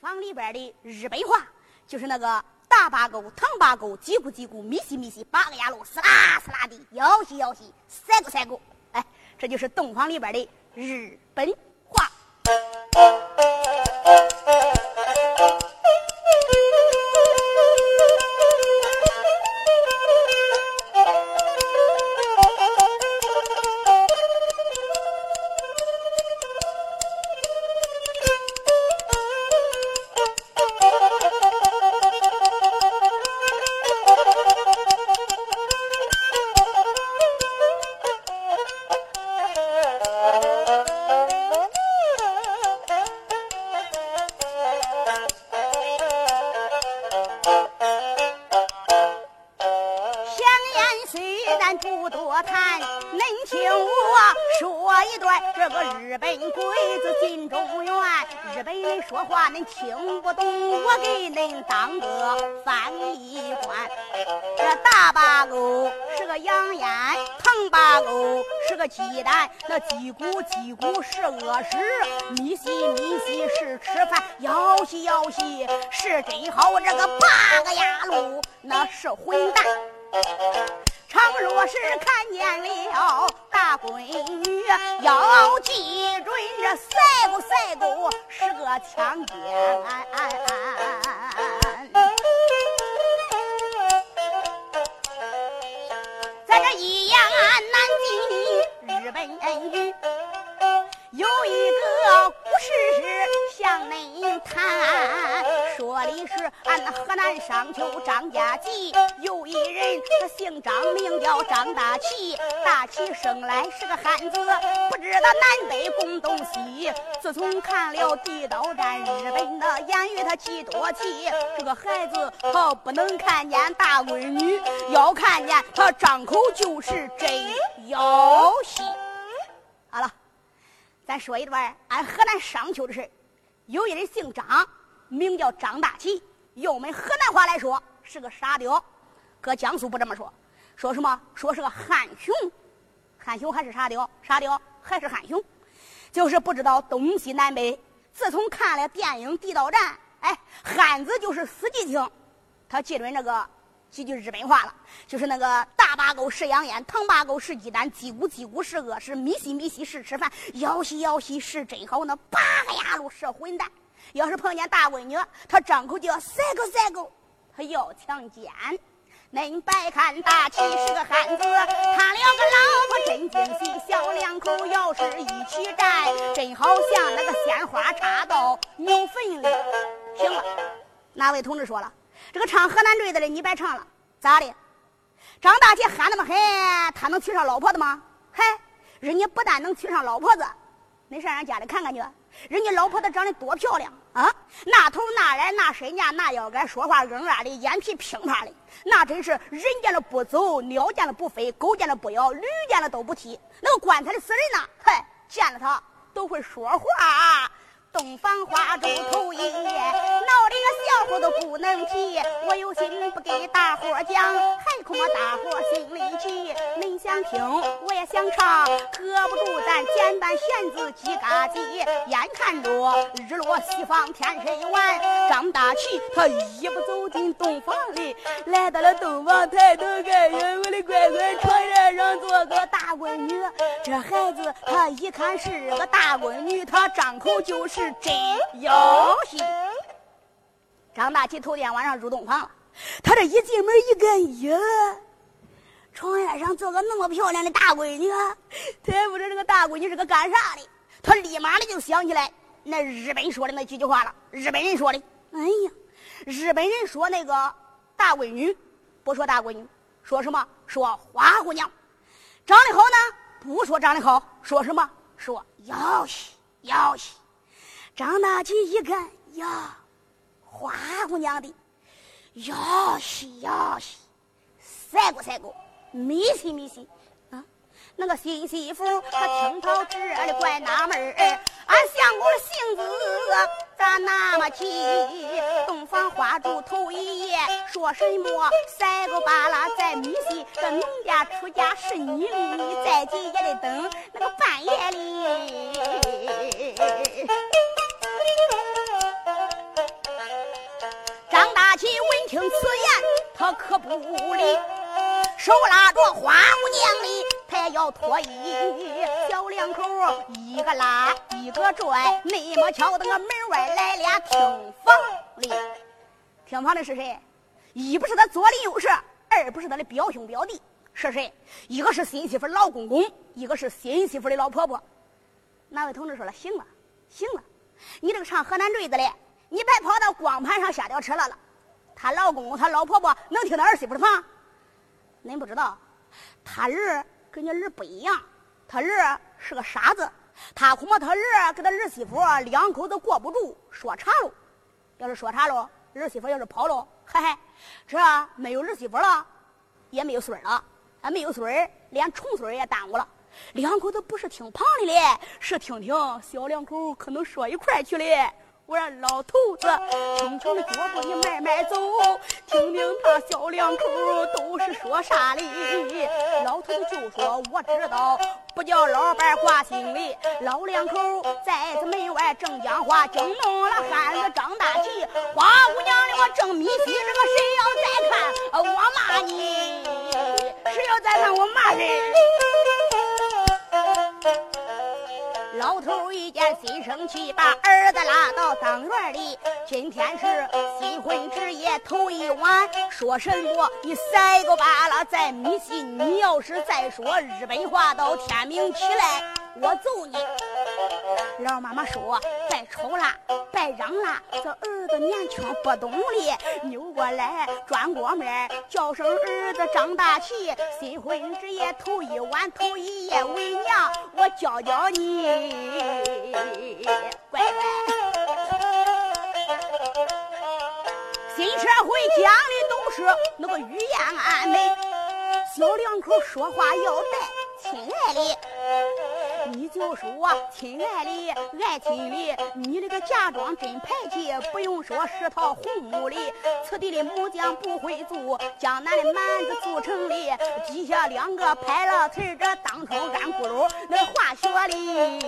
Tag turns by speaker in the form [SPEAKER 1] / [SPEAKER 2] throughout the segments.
[SPEAKER 1] 房里边的日本话，就是那个大八狗、唐八狗、叽咕叽咕、咪西咪西、八个牙路，嘶啦嘶啦的，摇西摇西，赛咕赛咕。哎，这就是洞房里边的日本话。听不懂，我给恁当个翻译官。这大八狗是个洋烟，唐八狗是个鸡蛋，那叽咕叽咕是饿食，咪西米西是吃饭，摇西摇西是真好。这个八个牙路那是混蛋。倘若是看见了大闺女，要记准这赛不赛狗是个强奸。在这一言难尽日本语，有一个故事向恁谈。说的是俺河南商丘张家集，有一人他姓张，名叫张大奇。大奇生来是个汉子，不知道南北共东西。自从看了地道战，日本的言语他记多气。这个孩子他不能看见大闺女，要看见他张口就是真要戏。好了，咱说一段俺河南商丘的事有一人姓张。名叫张大奇，用我们河南话来说是个傻屌。搁江苏不这么说，说什么？说是个憨熊，憨熊还是傻屌？傻屌还是憨熊？就是不知道东西南北。自从看了电影《地道战》，哎，汉子就是四季青，他记准那个几句日本话了，就是那个大八狗是养烟，唐八狗是鸡蛋，叽咕叽咕是饿食，咪西咪西是吃饭，摇西摇西是真好，那八个牙路是混蛋。要是碰见大闺女，他张口就要塞狗塞狗，他要强奸。恁别看大齐是个汉子，他两个老婆真精细，小两口要是一起站，真好像那个鲜花插到牛粪里。行了，哪位同志说了，这个唱河南坠子的你别唱了，咋的？张大姐憨那么狠，他能娶上老婆子吗？嗨，人家不但能娶上老婆子，你上人家里看看去。人家老婆子长得多漂亮啊！那头那脸那身架那腰杆，说话硬拉的，眼皮乒乓的，那真是人见了不走，鸟见了不飞，狗见了不咬，驴见了都不踢。那个棺材的死人呢，嗨，见了他都会说话。洞房花烛头一夜，闹的个笑话都不能提。我有心不给大伙讲，还恐怕大伙心里急。恁想听，我也想唱，搁不住咱简单弦子叽嘎叽。眼看着日落西方天深晚，张大奇他一步走进洞房里，来到了洞房抬头看，我的乖乖，床沿想做个大闺女。这孩子他一看是个大闺女，他张口就是。真要戏。张大奇头天晚上入洞房了，他这一进门一看，呀，床沿上坐个那么漂亮的大闺女，他也不知道这个大闺女是个干啥的，他立马的就想起来那日本说的那几句话了。日本人说的，哎呀，日本人说那个大闺女，不说大闺女，说什么？说花姑娘。长得好呢，不说长得好，说什么？说要西，要戏。张大吉一看呀，花姑娘的，呀西呀西，赛过赛过，咪西咪西，啊，那个新媳妇她听到这里怪纳闷儿，俺相公的性子咋那么急？洞房花烛头一夜说什么？赛过巴拉在咪西，这农家出嫁是你的，再急也得等那个半夜里。张大齐闻听此言，他可不理，手拉着花姑娘的，要脱衣。小两口一个拉一个拽，那么巧，那个门外来俩听房的，听房的是谁？一不是他左邻右舍，二不是他的表兄表弟，是谁？一个是新媳妇老公公，一个是新媳妇的老婆婆。哪位同志说了？行了，行了，你这个唱河南坠子的，你别跑到光盘上瞎吊车了了。她老公公、她老婆婆能听他儿媳妇的房？恁不知道，他儿跟你儿不一样，他儿是个傻子，他恐怕他儿跟他儿媳妇两口子过不住，说岔喽。要是说岔喽，儿媳妇要是跑喽，嘿嘿，这没有儿媳妇了，也没有孙儿了，啊，没有孙儿，连重孙也耽误了。两口子不是听旁的嘞，是听听小两口可能说一块去嘞。我让老头子轻轻的脚步，你慢慢走，听听他小两口都是说啥哩。老头子就说：“我知道，不叫老伴挂心里。”老两口在这门外正讲话，惊动了汉子张大奇。花姑娘的我正迷西，这个谁要再看我骂你？谁要再看我骂谁？老头一见心生气，把儿子拉到当院里。今天是新婚之夜头一晚，说什么你塞个巴拉，再迷信。你要是再说日本话，到天明起来，我揍你。老妈妈说：“再吵啦，别嚷啦，这儿子年轻不懂哩。”扭过来，转过面，叫声儿子张大奇。新婚之夜头一晚，头一夜为娘，我教教你，乖乖。新社会讲的都是那个语言安美，小两口说话要带亲爱的。你就说，亲爱的，爱亲的，你那个嫁妆真排气，不用说是套红木的，此地的木匠不会做，江南的蛮子做成的，底下两个拍了腿这当窗干咕噜，那化学哩。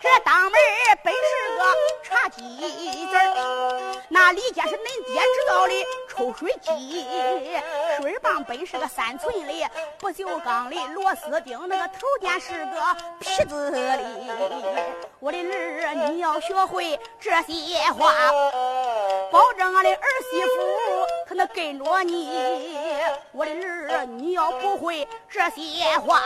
[SPEAKER 1] 这当门本是个茶几子那里家是恁爹知道的。抽水机，水棒本是个三寸的，不锈钢的螺丝钉，那个头尖是个皮子的。我的儿，你要学会这些话，保证俺的儿媳妇她能跟着你。我的儿，你要不会这些话，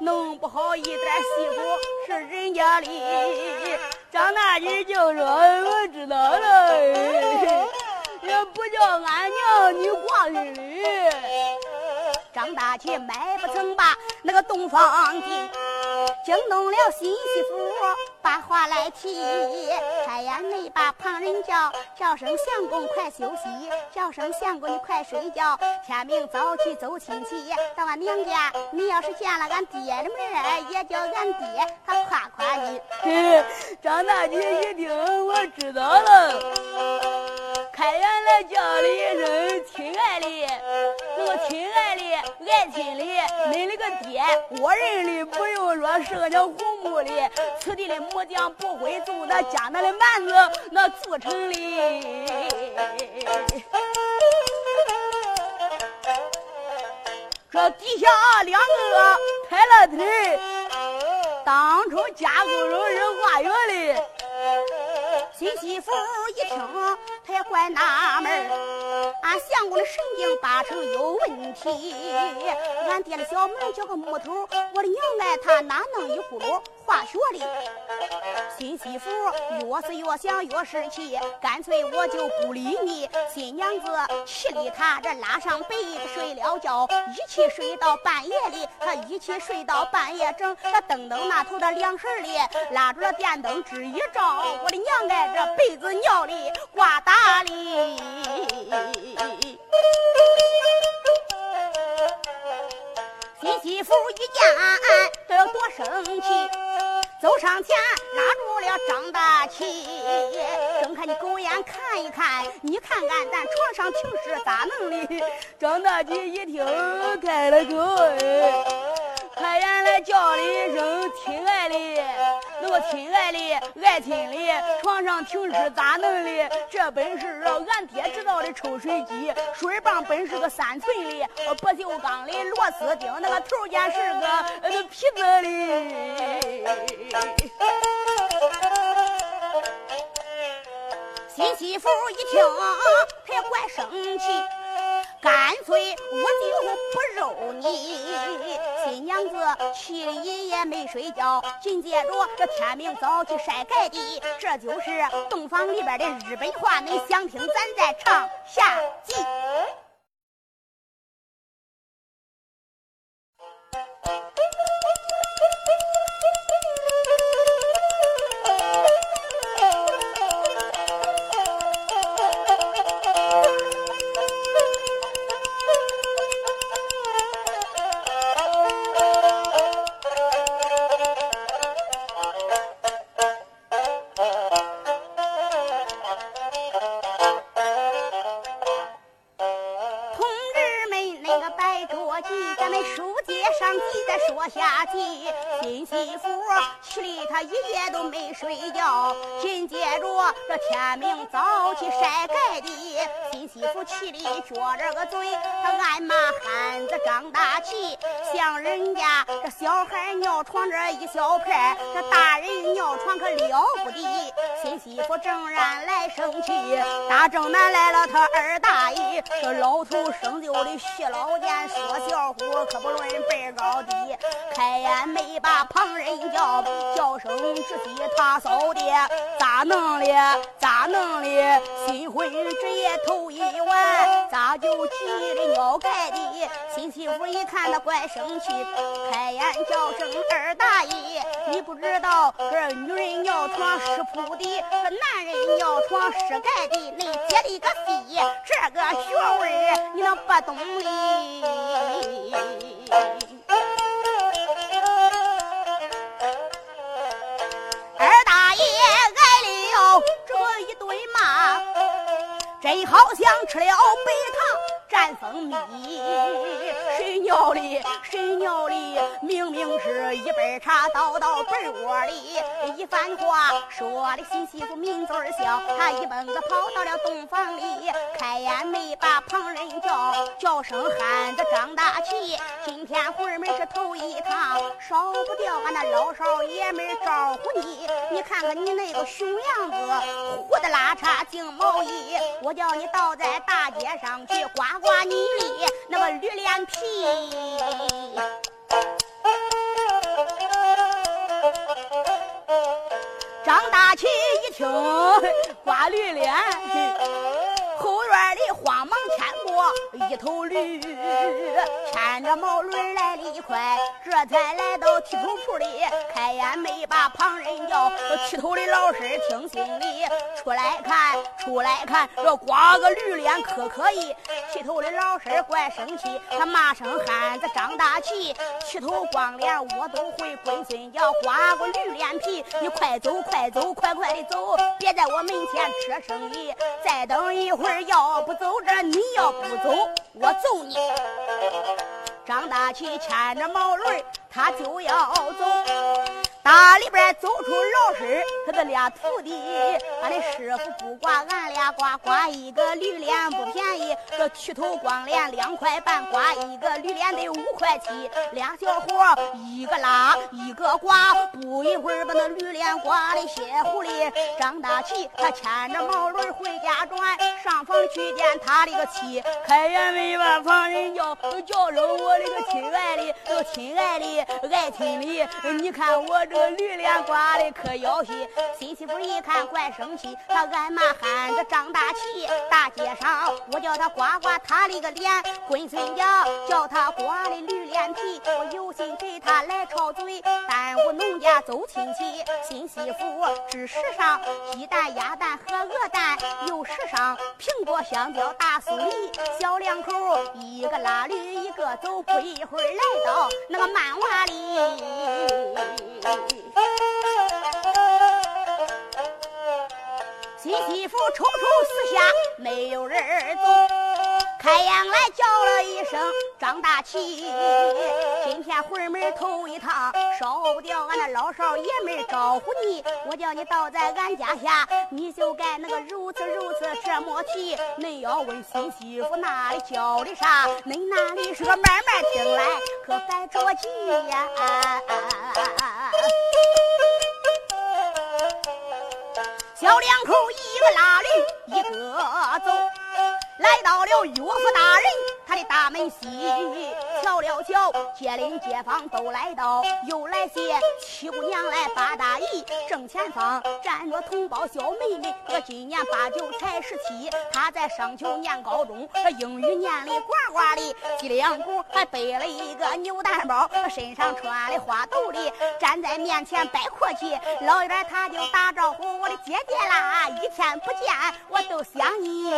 [SPEAKER 1] 弄不好一点媳妇是人家的。张大姐就说：“我知道了。”也不叫俺娘你挂心里。张大奇迈不成吧那个洞房进，惊动了新媳妇，把话来提。开眼没把旁人叫，叫声相公快休息，叫声相公你快睡觉。天明早起走亲戚，到俺娘家，你要是见了俺爹的面，也叫俺爹他夸夸你。张大姐一听，我知道了。开眼来叫了一声亲爱的，那个亲爱的、爱亲的，恁那个爹，我认的不用说是个叫红木的，此地的木匠不会做，那江南的蛮子那做成的。这底下两个抬了腿，当初家姑肉是化学的，新媳妇一听。也怪纳闷儿，俺相公的神经八成有问题。俺爹的小门叫个木头，我的娘哎他哪能一咕噜化学的？新媳妇越是越想越生气，干脆我就不理你。新娘子气的他这拉上被子睡了觉，一起睡到半夜里，他一起睡到半夜整。他蹬蹬那头的凉水里，拉住了电灯支一照，我的娘哎，这被子尿里挂大。哪里？新媳妇一见，这有多生气，走上前拉住了张大奇，睁开你狗眼看一看，你看看咱床上情事咋弄的？张大奇一听，开了口，他原来叫了一声：“亲爱的。”那个亲爱的爱亲的，床上停尸咋弄的？这本是俺爹知道的抽水机，水泵本是个三寸的，不锈钢的螺丝钉，那个头尖是个呃皮子的。新媳妇一听，他怪生气。干脆我就不肉你，新娘子气的一夜没睡觉。紧接着这天明早去晒盖地，这就是洞房里边的日本话，恁想听？咱再唱下集。记咱们书接上集再说下去新媳妇气的她一夜都没睡觉紧接着这天明早起晒盖的新媳妇气的撅着个嘴她暗骂憨子张大气像人家这小孩尿床这一小片这大人尿床可了不得新媳妇正然来生气，大正南来了他二大爷，这老头生就的细老尖，说笑话可不论辈高低，开眼没把旁人叫，叫声直系他嫂的，咋弄的？咋弄的？新婚之夜头一晚，咋就急的尿盖的？新媳妇一看他怪生气，开眼叫声二大爷，你不知道这女人尿床是铺的，这男人尿床是盖的，你接的个屁！这个学问你能不懂哩？真好像吃了白糖蘸蜂蜜，尿的？谁尿的？明明是一杯茶倒到被窝里，一番话说的新媳妇抿嘴笑，他一蹦子跑到了洞房里，开眼没把旁人叫，叫声喊着张大气，今天回门是头一趟，少不掉俺那老少爷们招呼你，你看看你那个熊样子，胡子拉碴净毛衣，我。叫你倒在大街上去刮刮你的那个绿脸皮。张大奇一听刮绿脸，后院里慌忙牵一头驴，牵着毛驴来了一块，这才来到剃头铺里，开眼没把旁人叫，剃头的老师听心里。出来看，出来看，这刮个驴脸可可以？剃头的老师怪生气，他骂声汉子张大气，剃头光脸我都会，龟孙叫刮个驴脸皮，你快走快走，快快的走，别在我门前吃生意。再等一会儿，要不走这，你要不走，我揍你！张大旗牵着毛驴，他就要走。大里边走出老师，他的俩徒弟，俺的师傅不刮，俺俩刮，刮一个绿脸不便宜，这剃头光脸两块半，刮一个绿脸得五块七，俩小伙一个拉一个刮，不一会儿把那绿脸刮的血糊里。张大奇他牵着毛驴回家转，上房去见他的个妻，开眼没把旁人叫，叫了我的个亲爱的，亲爱的爱亲的，你看我。这个驴脸刮的可妖气，新媳妇一看怪生气，他暗骂喊着张大气。大街上我叫他刮刮他的个脸，闺孙家叫他刮的驴脸皮，我有心给他来吵嘴，耽误农家走亲戚。新媳妇只时尚鸡蛋、鸭蛋和鹅蛋，又时尚苹果、香蕉、大酥梨，小两口一个拉驴一个走，不一会儿来到那个漫娃里。新媳妇抽抽四下，没有人走。开阳来叫了一声张大奇，今天回门头一趟，少不掉俺那老少爷们招呼你。我叫你倒在俺家下，你就该那个如此如此这么提。恁要问新媳妇那里叫的啥？恁那里是个慢慢听来，可别着急呀。小两口一个拉驴，一个走。来到了岳父大人他的大门西，瞧了瞧，街邻街坊都来到，又来些七姑娘来八大姨，正前方站着同胞小妹妹，我今年八九才十七，她在商丘念高中，英语念的呱呱的，脊梁骨还背了一个牛蛋包，身上穿的花斗里，站在面前摆阔气，老远他就打招呼，我的姐姐啦，一天不见我都想你。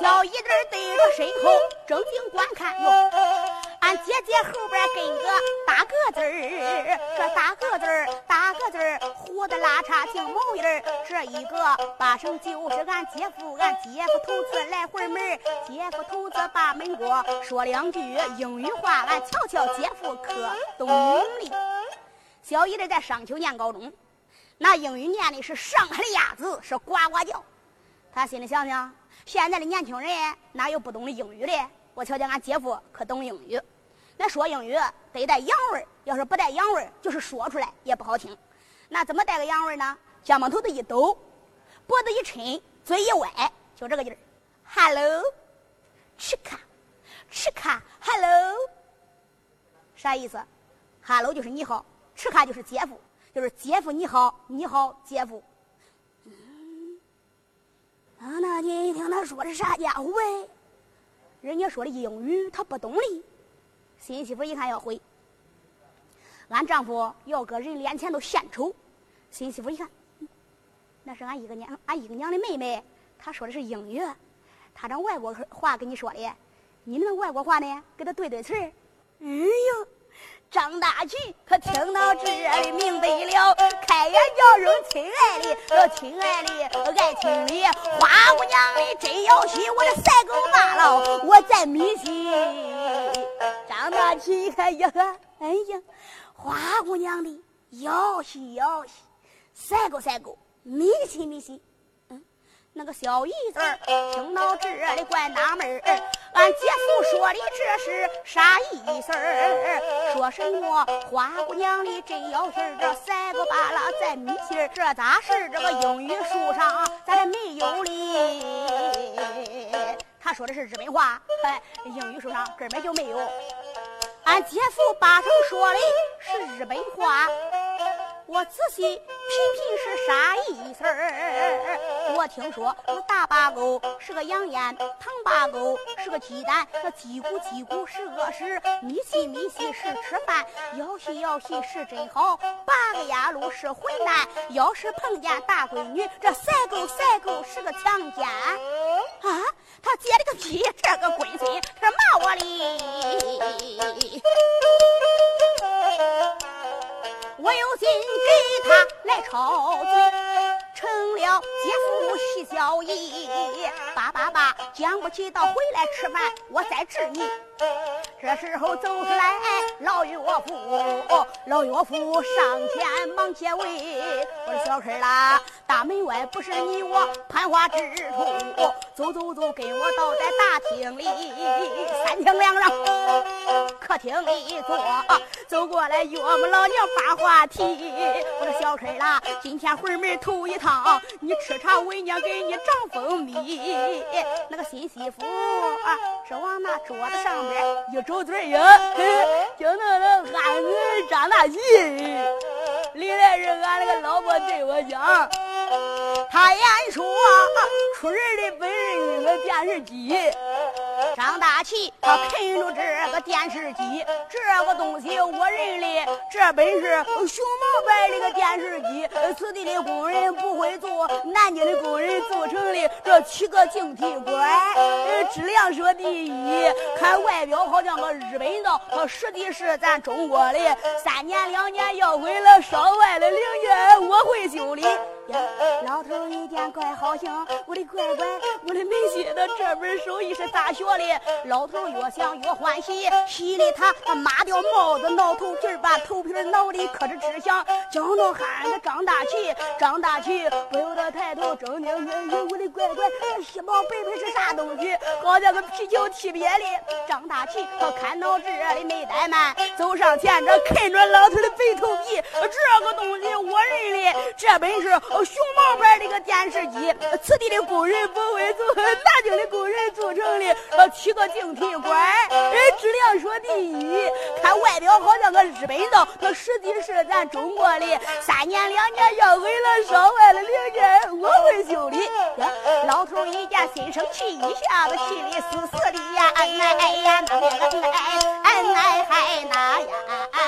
[SPEAKER 1] 小姨子对着身后正经观看哟，俺姐姐后边跟个大个子儿，这大个子儿大个子儿，胡子拉碴净毛印儿，这一个八成就是俺姐夫，俺姐夫头次来回门，姐夫头次把门过，说两句英语话，俺瞧瞧姐夫可懂哩。小姨子在商丘念高中。那英语念的是上海的鸭子，是呱呱叫。他心里想想，现在的年轻人哪有不懂的英语的？我瞧见俺姐夫可懂英语。那说英语得带洋味儿，要是不带洋味儿，就是说出来也不好听。那怎么带个洋味儿呢？肩膀头子一抖，脖子一抻，嘴一歪，就这个劲儿。Hello，吃卡，吃卡，Hello，啥意思？Hello 就是你好，吃卡就是姐夫。就是姐夫你好，你好姐夫。啊，那你一听他说的啥家伙呗？人家说的英语他不懂哩。新媳妇一看要回，俺丈夫要搁人脸前头献丑。新媳妇一看，那是俺一个娘，俺一个娘的妹妹，她说的是英语，她这外国话跟你说的，你那外国话呢，给她对对词儿。哎呦！张大奇可听到这里明白了，开眼叫声：“亲爱的，亲爱的，爱情里花姑娘的真要戏，我的赛狗罢了，我在迷信。”张大奇一看呀，哎呀，花姑娘的要戏要戏，赛狗赛狗，迷信迷信。那个小姨子听到这里怪纳闷儿，俺姐夫说的这是啥意思儿？说什么花姑娘的真要信儿，这三个巴拉在迷信儿，这咋是这个英语书上咱这没有哩？他说的是日本话，哎，英语书上根本就没有。俺姐夫八成说的是日本话。我仔细品品是啥意思儿？我听说那大八狗是个养烟，糖八狗是个鸡蛋，那鸡骨鸡骨是饿食，米西米西是吃饭，要细要稀是真好。八个牙路是混蛋，要是碰见大闺女，这赛狗赛狗是个强奸。啊！他接了个屁，这个闺孙他骂我哩！我有心给他来吵嘴，成了姐夫喜笑意。爸爸爸，讲不起到回来吃饭，我再治你。这时候走出来老岳父，老岳父上前忙解围。我说小陈啦，大门外不是你我攀花之处，走走走，跟我到在大厅里，三厅两让，客厅里坐。走过来岳母老娘发话题。我说小陈啦，今天回门头一趟，你吃茶为娘给你长蜂蜜。那个新媳妇啊，是往那桌子上边一。周嘴呀，就那个憨子张大喜，历来是俺那个老婆对我讲，他言说出人的本事个电视机。张大奇他啃着这个电视机，这个东西我认为这本是熊猫版的个电视机。此地的工人不会做，南京的工人做成的这七个晶体管，质量说第一。看外表好像个日本的，它实际是咱中国的。三年两年要回来，上万的零件我会修理。老头一见怪好兴，我的乖乖，我的没心的这门手艺是咋学的？老头越想越欢喜，喜里他他抹掉帽子，挠头皮把头皮挠的可是直响，叫着喊个张大奇，张大奇不由得抬头睁睛我的乖乖，西毛白白是啥东西？好像个皮球踢瘪的。张大奇他看到这里没怠慢，走上前这看着老头的白头皮，这个东西我认的，这本是熊猫牌的一个电视机，此地的工人不会做，南京的工人做成的，七个晶体管，哎，质量说第一，看外表好像个日本造，它实际是咱中国的。三年两年要毁了，烧坏了零件我会修理。老头一见心生气，一下子气的死死的呀！哎呀，那个哎。